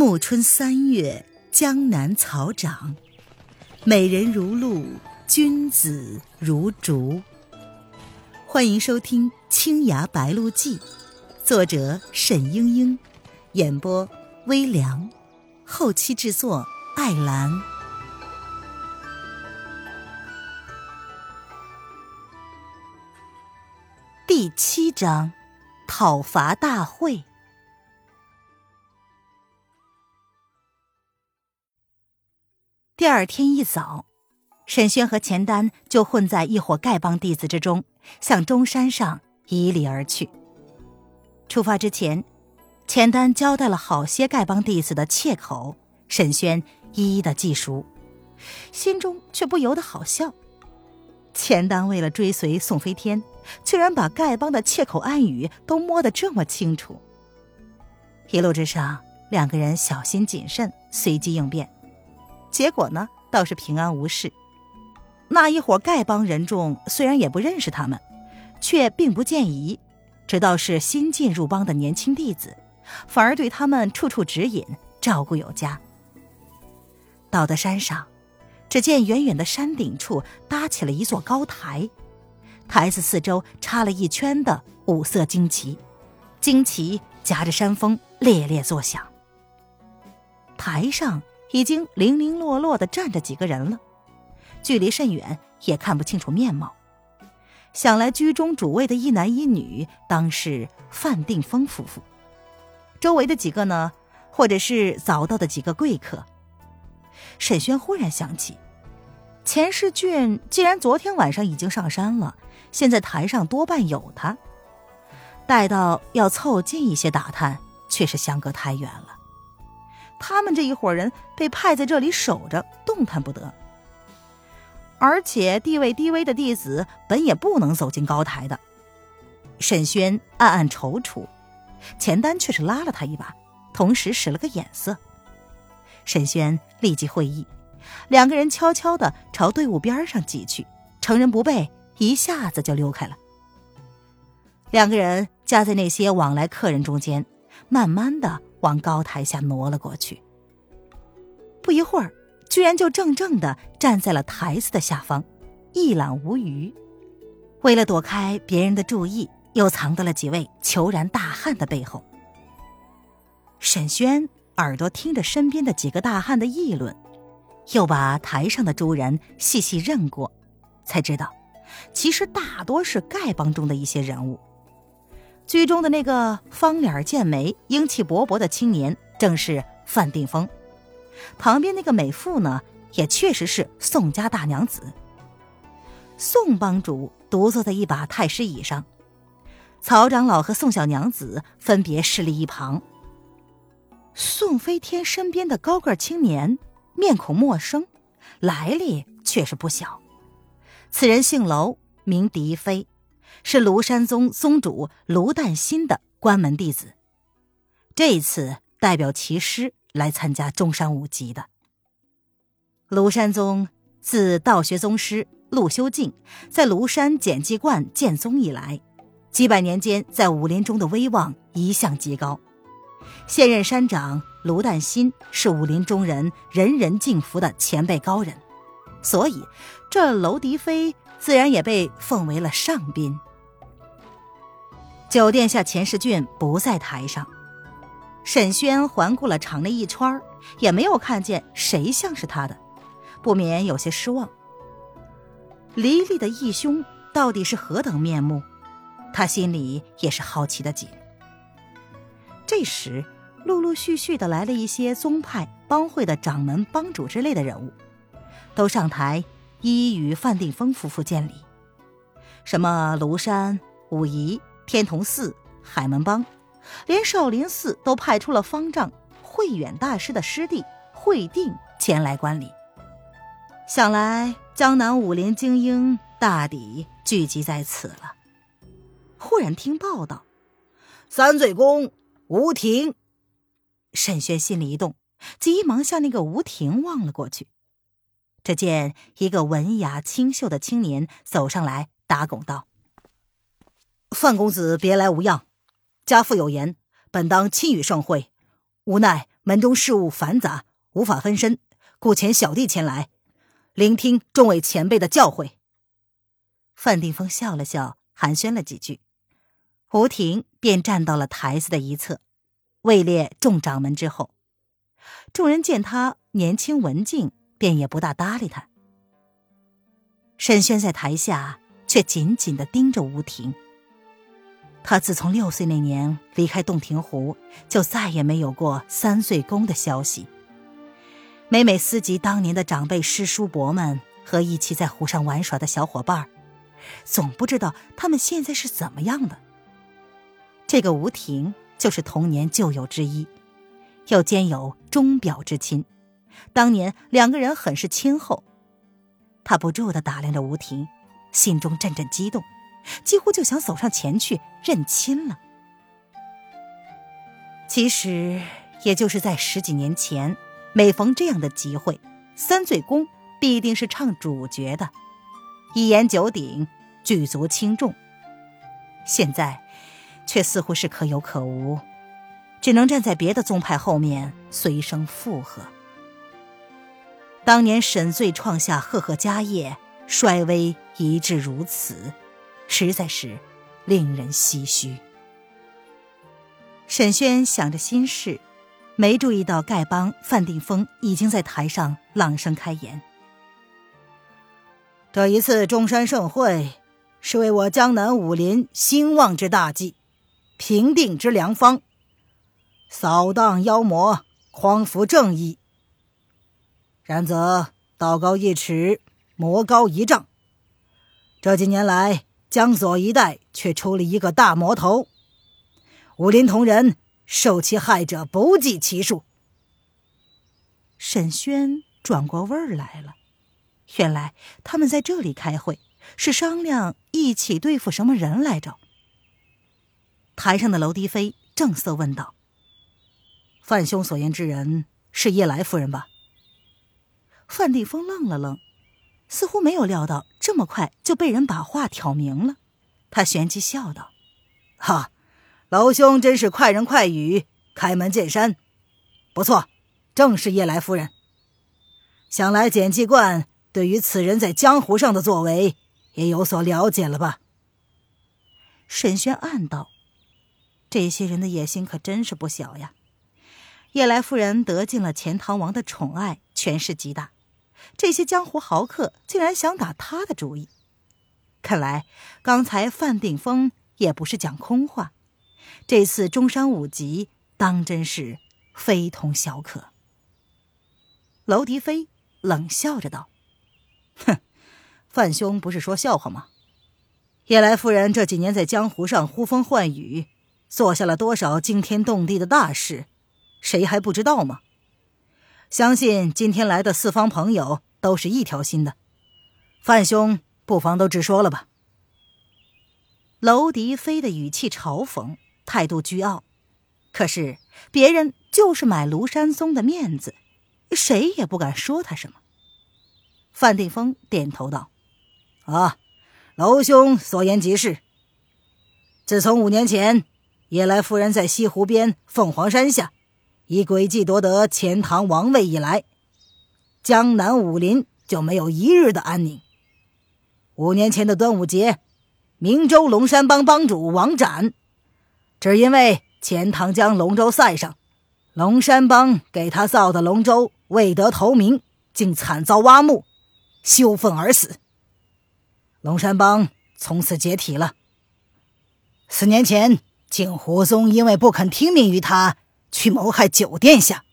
暮春三月，江南草长，美人如露，君子如竹。欢迎收听《青崖白鹿记》，作者沈英英，演播微凉，后期制作艾兰。第七章，讨伐大会。第二天一早，沈轩和钱丹就混在一伙丐帮弟子之中，向中山上迤逦而去。出发之前，钱丹交代了好些丐帮弟子的切口，沈轩一一的记熟，心中却不由得好笑。钱丹为了追随宋飞天，居然把丐帮的切口暗语都摸得这么清楚。一路之上，两个人小心谨慎，随机应变。结果呢，倒是平安无事。那一伙丐帮人众虽然也不认识他们，却并不见疑，知道是新进入帮的年轻弟子，反而对他们处处指引，照顾有加。到的山上，只见远远的山顶处搭起了一座高台，台子四周插了一圈的五色旌旗，旌旗夹着山峰，猎猎作响。台上。已经零零落落的站着几个人了，距离甚远，也看不清楚面貌。想来居中主位的一男一女，当是范定峰夫妇。周围的几个呢，或者是早到的几个贵客。沈轩忽然想起，钱世俊既然昨天晚上已经上山了，现在台上多半有他。待到要凑近一些打探，却是相隔太远了。他们这一伙人被派在这里守着，动弹不得。而且地位低微的弟子本也不能走进高台的。沈轩暗暗踌躇，钱丹却是拉了他一把，同时使了个眼色。沈轩立即会意，两个人悄悄的朝队伍边上挤去，乘人不备，一下子就溜开了。两个人夹在那些往来客人中间，慢慢的。往高台下挪了过去，不一会儿，居然就正正的站在了台子的下方，一览无余。为了躲开别人的注意，又藏到了几位虬髯大汉的背后。沈轩耳朵听着身边的几个大汉的议论，又把台上的诸人细细认过，才知道，其实大多是丐帮中的一些人物。居中的那个方脸健美、英气勃勃的青年，正是范定峰。旁边那个美妇呢，也确实是宋家大娘子。宋帮主独坐在一把太师椅上，曹长老和宋小娘子分别侍立一旁。宋飞天身边的高个青年，面孔陌生，来历却是不小。此人姓娄，名狄飞。是庐山宗宗主卢旦新的关门弟子，这一次代表其师来参加中山五级的。庐山宗自道学宗师陆修静在庐山简济观建宗以来，几百年间在武林中的威望一向极高。现任山长卢旦新是武林中人人人敬服的前辈高人，所以这娄迪飞。自然也被奉为了上宾。酒店下，钱世俊不在台上。沈轩环顾了场内一圈也没有看见谁像是他的，不免有些失望。黎黎的义兄到底是何等面目？他心里也是好奇的紧。这时，陆陆续续的来了一些宗派帮会的掌门、帮主之类的人物，都上台。一一与范定峰夫妇见礼，什么庐山、武夷、天童寺、海门帮，连少林寺都派出了方丈慧远大师的师弟慧定前来观礼。想来江南武林精英大抵聚集在此了。忽然听报道，三醉公吴婷。沈轩心里一动，急忙向那个吴婷望了过去。只见一个文雅清秀的青年走上来，打拱道：“范公子别来无恙，家父有言，本当亲与盛会，无奈门中事务繁杂，无法分身，故遣小弟前来，聆听众位前辈的教诲。范定峰笑了笑，寒暄了几句，吴婷便站到了台子的一侧，位列众掌门之后。众人见他年轻文静，便也不大搭理他。沈轩在台下却紧紧的盯着吴婷。他自从六岁那年离开洞庭湖，就再也没有过三岁宫的消息。每每思及当年的长辈师叔伯们和一起在湖上玩耍的小伙伴，总不知道他们现在是怎么样的。这个吴婷就是童年旧友之一，又兼有钟表之亲，当年两个人很是亲厚。他不住的打量着吴婷，心中阵阵激动。几乎就想走上前去认亲了。其实，也就是在十几年前，每逢这样的集会，三醉宫必定是唱主角的，一言九鼎，举足轻重。现在，却似乎是可有可无，只能站在别的宗派后面随声附和。当年沈醉创下赫赫家业，衰微一至如此。实在是令人唏嘘。沈轩想着心事，没注意到丐帮范定峰已经在台上朗声开言：“这一次中山盛会，是为我江南武林兴旺之大计，平定之良方，扫荡妖魔，匡扶正义。然则道高一尺，魔高一丈。这几年来。”江左一带却出了一个大魔头，武林同仁受其害者不计其数。沈轩转过味儿来了，原来他们在这里开会，是商量一起对付什么人来着。台上的楼迪飞正色问道：“范兄所言之人是叶来夫人吧？”范定峰愣了愣。似乎没有料到这么快就被人把话挑明了，他旋即笑道：“哈，老兄真是快人快语，开门见山。不错，正是叶来夫人。想来简继冠对于此人在江湖上的作为也有所了解了吧？”沈轩暗道：“这些人的野心可真是不小呀！叶来夫人得尽了钱塘王的宠爱，权势极大。”这些江湖豪客竟然想打他的主意，看来刚才范定峰也不是讲空话，这次中山五级当真是非同小可。娄迪飞冷笑着道：“哼，范兄不是说笑话吗？叶来夫人这几年在江湖上呼风唤雨，做下了多少惊天动地的大事，谁还不知道吗？”相信今天来的四方朋友都是一条心的，范兄不妨都直说了吧。娄迪飞的语气嘲讽，态度倨傲，可是别人就是买庐山松的面子，谁也不敢说他什么。范定峰点头道：“啊，娄兄所言极是。自从五年前叶来夫人在西湖边凤凰山下。”以诡计夺得钱塘王位以来，江南武林就没有一日的安宁。五年前的端午节，明州龙山帮帮主王展，只因为钱塘江龙舟赛上，龙山帮给他造的龙舟未得头名，竟惨遭挖墓，羞愤而死。龙山帮从此解体了。四年前，景湖宗因为不肯听命于他。去谋害九殿下，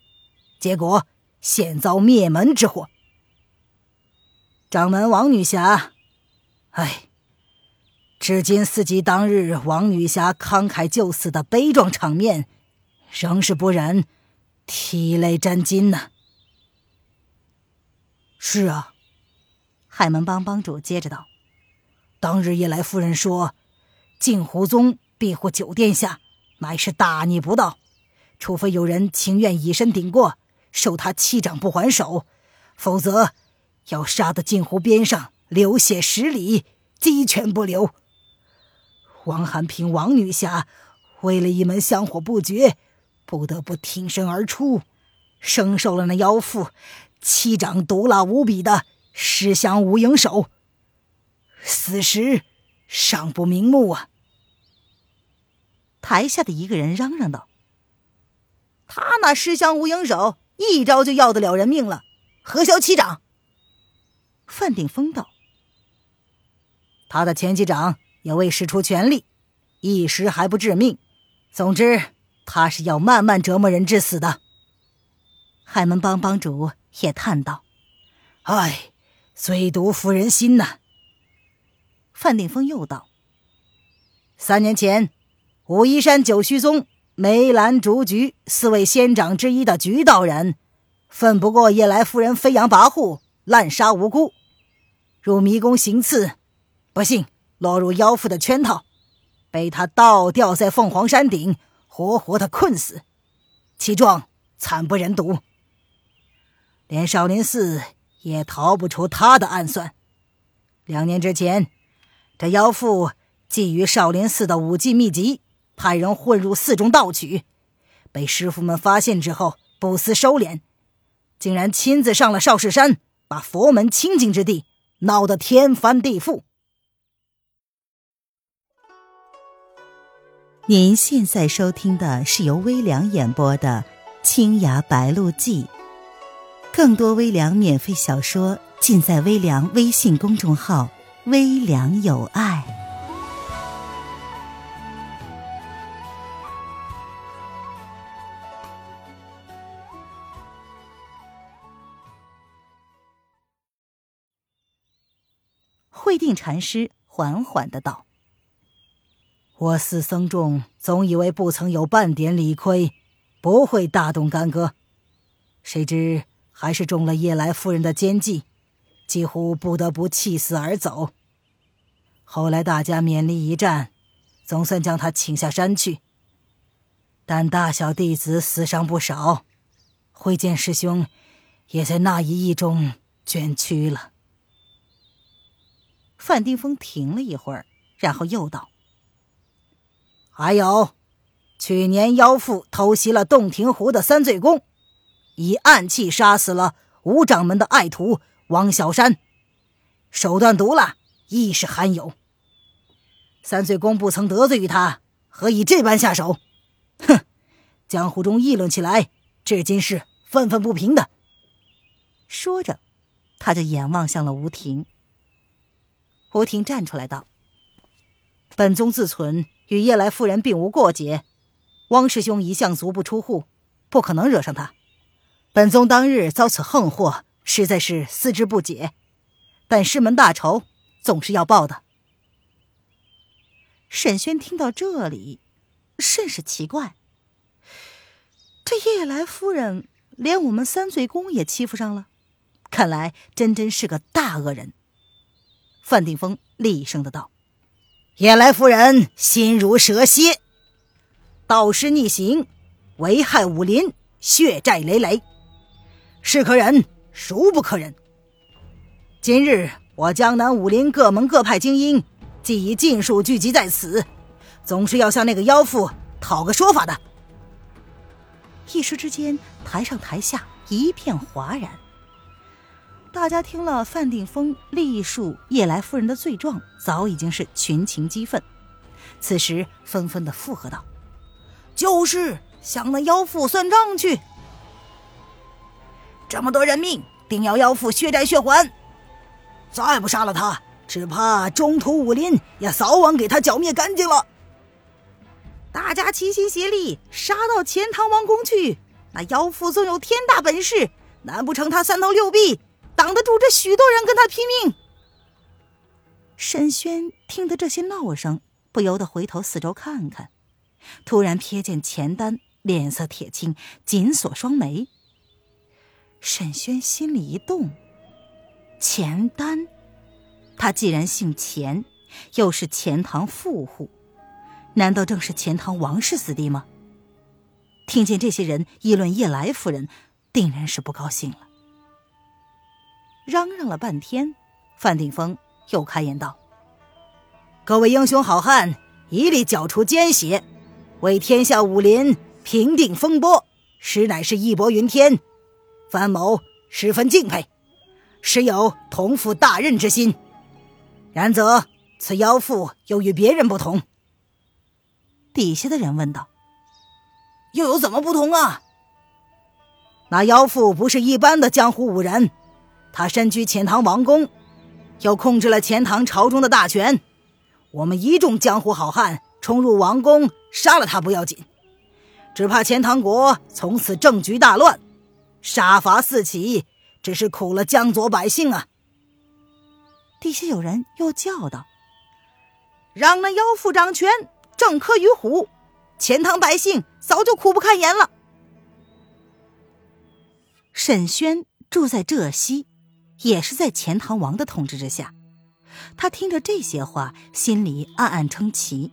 结果险遭灭门之祸。掌门王女侠，唉，至今思及当日王女侠慷慨就死的悲壮场面，仍是不忍涕泪沾襟呐。是啊，海门帮帮主接着道：“当日夜来夫人说，镜湖宗庇护九殿下，乃是大逆不道。”除非有人情愿以身顶过，受他七掌不还手，否则要杀得镜湖边上流血十里，鸡犬不留。王寒平、王女侠为了一门香火不绝，不得不挺身而出，生受了那妖妇七掌毒辣无比的尸香无影手，死时尚不瞑目啊！台下的一个人嚷嚷道：“他那尸香无影手，一招就要得了人命了，何消七掌？”范定峰道：“他的前几掌也未使出全力，一时还不致命。总之，他是要慢慢折磨人致死的。”海门帮帮主也叹道：“唉，最毒妇人心呐。”范定峰又道：“三年前，武夷山九虚宗梅兰竹菊四位仙长之一的菊道人，愤不过夜来夫人飞扬跋扈，滥杀无辜，入迷宫行刺，不幸落入妖妇的圈套，被他倒吊在凤凰山顶，活活的困死，其状惨不忍睹。”连少林寺也逃不出他的暗算。两年之前，这妖妇觊觎少林寺的武技秘籍，派人混入寺中盗取，被师傅们发现之后，不思收敛，竟然亲自上了少室山，把佛门清净之地闹得天翻地覆。您现在收听的是由微凉演播的《青崖白鹿记》。更多微凉免费小说尽在微凉微信公众号“微凉有爱”。禅师缓缓的道：“我寺僧众总以为不曾有半点理亏，不会大动干戈，谁知……”还是中了夜来夫人的奸计，几乎不得不弃死而走。后来大家勉力一战，总算将他请下山去。但大小弟子死伤不少，慧剑师兄也在那一役中捐躯了。范丁峰停了一会儿，然后又道：“还有，去年妖妇偷袭了洞庭湖的三醉宫。”以暗器杀死了吴掌门的爱徒王小山，手段毒辣，亦是罕有。三醉公不曾得罪于他，何以这般下手？哼！江湖中议论起来，至今是愤愤不平的。说着，他就眼望向了吴婷。吴婷站出来道：“本宗自存与夜来夫人并无过节，汪师兄一向足不出户，不可能惹上他。”本宗当日遭此横祸，实在是思之不解，但师门大仇总是要报的。沈轩听到这里，甚是奇怪：这夜来夫人连我们三醉宫也欺负上了，看来真真是个大恶人。范定峰厉声的道：“夜来夫人心如蛇蝎，盗师逆行，危害武林，血债累累。”是可忍，孰不可忍？今日我江南武林各门各派精英，既已尽数聚集在此，总是要向那个妖妇讨个说法的。一时之间，台上台下一片哗然。大家听了范定峰历述叶来夫人的罪状，早已经是群情激愤，此时纷纷的附和道：“就是向那妖妇算账去。”这么多人命，定要妖妇血债血还！再不杀了他，只怕中土武林也早晚给他剿灭干净了。大家齐心协力，杀到钱塘王宫去！那妖妇纵有天大本事，难不成他三头六臂挡得住这许多人跟他拼命？沈轩听得这些闹声，不由得回头四周看看，突然瞥见钱丹脸色铁青，紧锁双眉。沈轩心里一动，钱丹，他既然姓钱，又是钱塘富户，难道正是钱塘王氏子弟吗？听见这些人议论叶来夫人，定然是不高兴了。嚷嚷了半天，范定峰又开言道：“各位英雄好汉，一力剿除奸邪，为天下武林平定风波，实乃是义薄云天，范某十分敬佩，实有同负大任之心。然则此妖妇又与别人不同。底下的人问道：“又有怎么不同啊？”那妖妇不是一般的江湖武人，她身居钱塘王宫，又控制了钱塘朝中的大权。我们一众江湖好汉冲入王宫，杀了他不要紧。只怕钱塘国从此政局大乱，杀伐四起，只是苦了江左百姓啊！底下有人又叫道：“让那妖妇掌权，政科于虎，钱塘百姓早就苦不堪言了。”沈轩住在浙西，也是在钱塘王的统治之下。他听着这些话，心里暗暗称奇。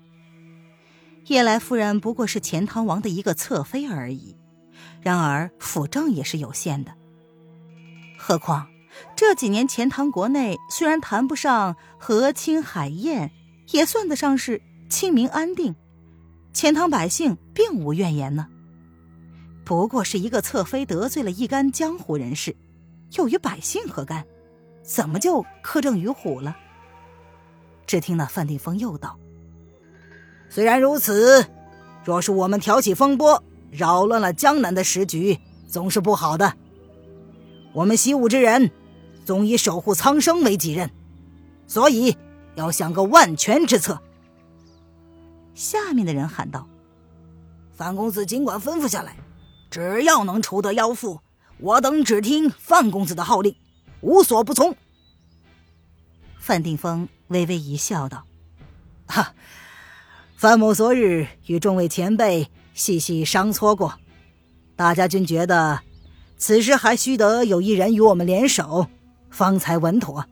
夜来夫人不过是钱塘王的一个侧妃而已，然而辅政也是有限的。何况这几年钱塘国内虽然谈不上和亲海晏，也算得上是清明安定，钱塘百姓并无怨言呢。不过是一个侧妃得罪了一干江湖人士，又与百姓何干？怎么就苛政于虎了？只听那范定峰又道。虽然如此，若是我们挑起风波，扰乱了江南的时局，总是不好的。我们习武之人，总以守护苍生为己任，所以要想个万全之策。下面的人喊道：“范公子尽管吩咐下来，只要能除得妖妇，我等只听范公子的号令，无所不从。”范定峰微微一笑，道：“哈。”范某昨日与众位前辈细细商磋过，大家均觉得此时还需得有一人与我们联手，方才稳妥。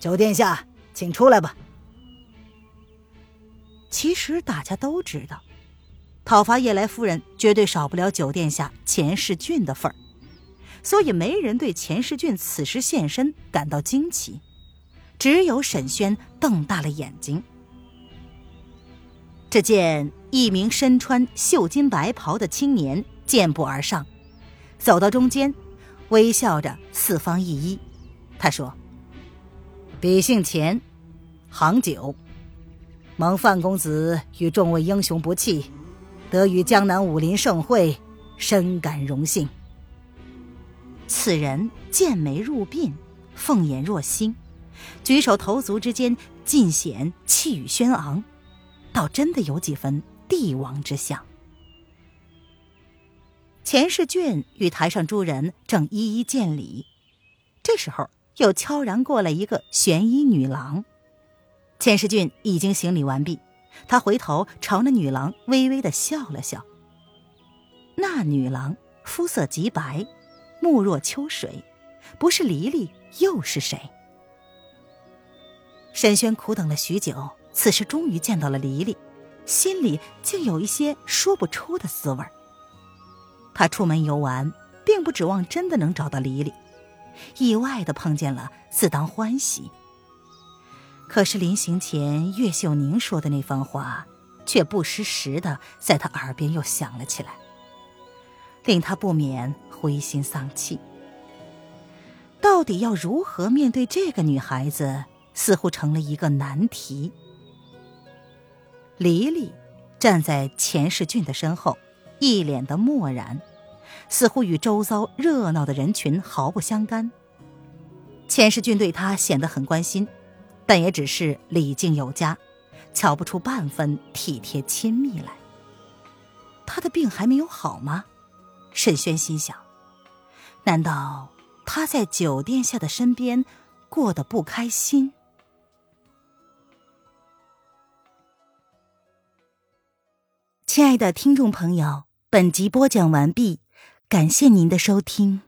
九殿下，请出来吧。其实大家都知道，讨伐夜来夫人绝对少不了九殿下钱世俊的份儿，所以没人对钱世俊此时现身感到惊奇，只有沈轩瞪大了眼睛。只见一名身穿绣金白袍的青年健步而上，走到中间，微笑着四方一揖。他说：“彼姓钱，行九，蒙范公子与众位英雄不弃，得与江南武林盛会，深感荣幸。”此人剑眉入鬓，凤眼若星，举手投足之间尽显气宇轩昂。倒真的有几分帝王之相。钱世俊与台上诸人正一一见礼，这时候又悄然过来一个玄衣女郎。钱世俊已经行礼完毕，他回头朝那女郎微微的笑了笑。那女郎肤色极白，目若秋水，不是黎黎又是谁？沈轩苦等了许久。此时终于见到了黎黎，心里竟有一些说不出的滋味。他出门游玩，并不指望真的能找到黎黎，意外的碰见了，自当欢喜。可是临行前，岳秀宁说的那番话，却不失时的在他耳边又响了起来，令他不免灰心丧气。到底要如何面对这个女孩子，似乎成了一个难题。黎黎站在钱世俊的身后，一脸的漠然，似乎与周遭热闹的人群毫不相干。钱世俊对他显得很关心，但也只是礼敬有加，瞧不出半分体贴亲密来。他的病还没有好吗？沈轩心想，难道他在酒店下的身边过得不开心？亲爱的听众朋友，本集播讲完毕，感谢您的收听。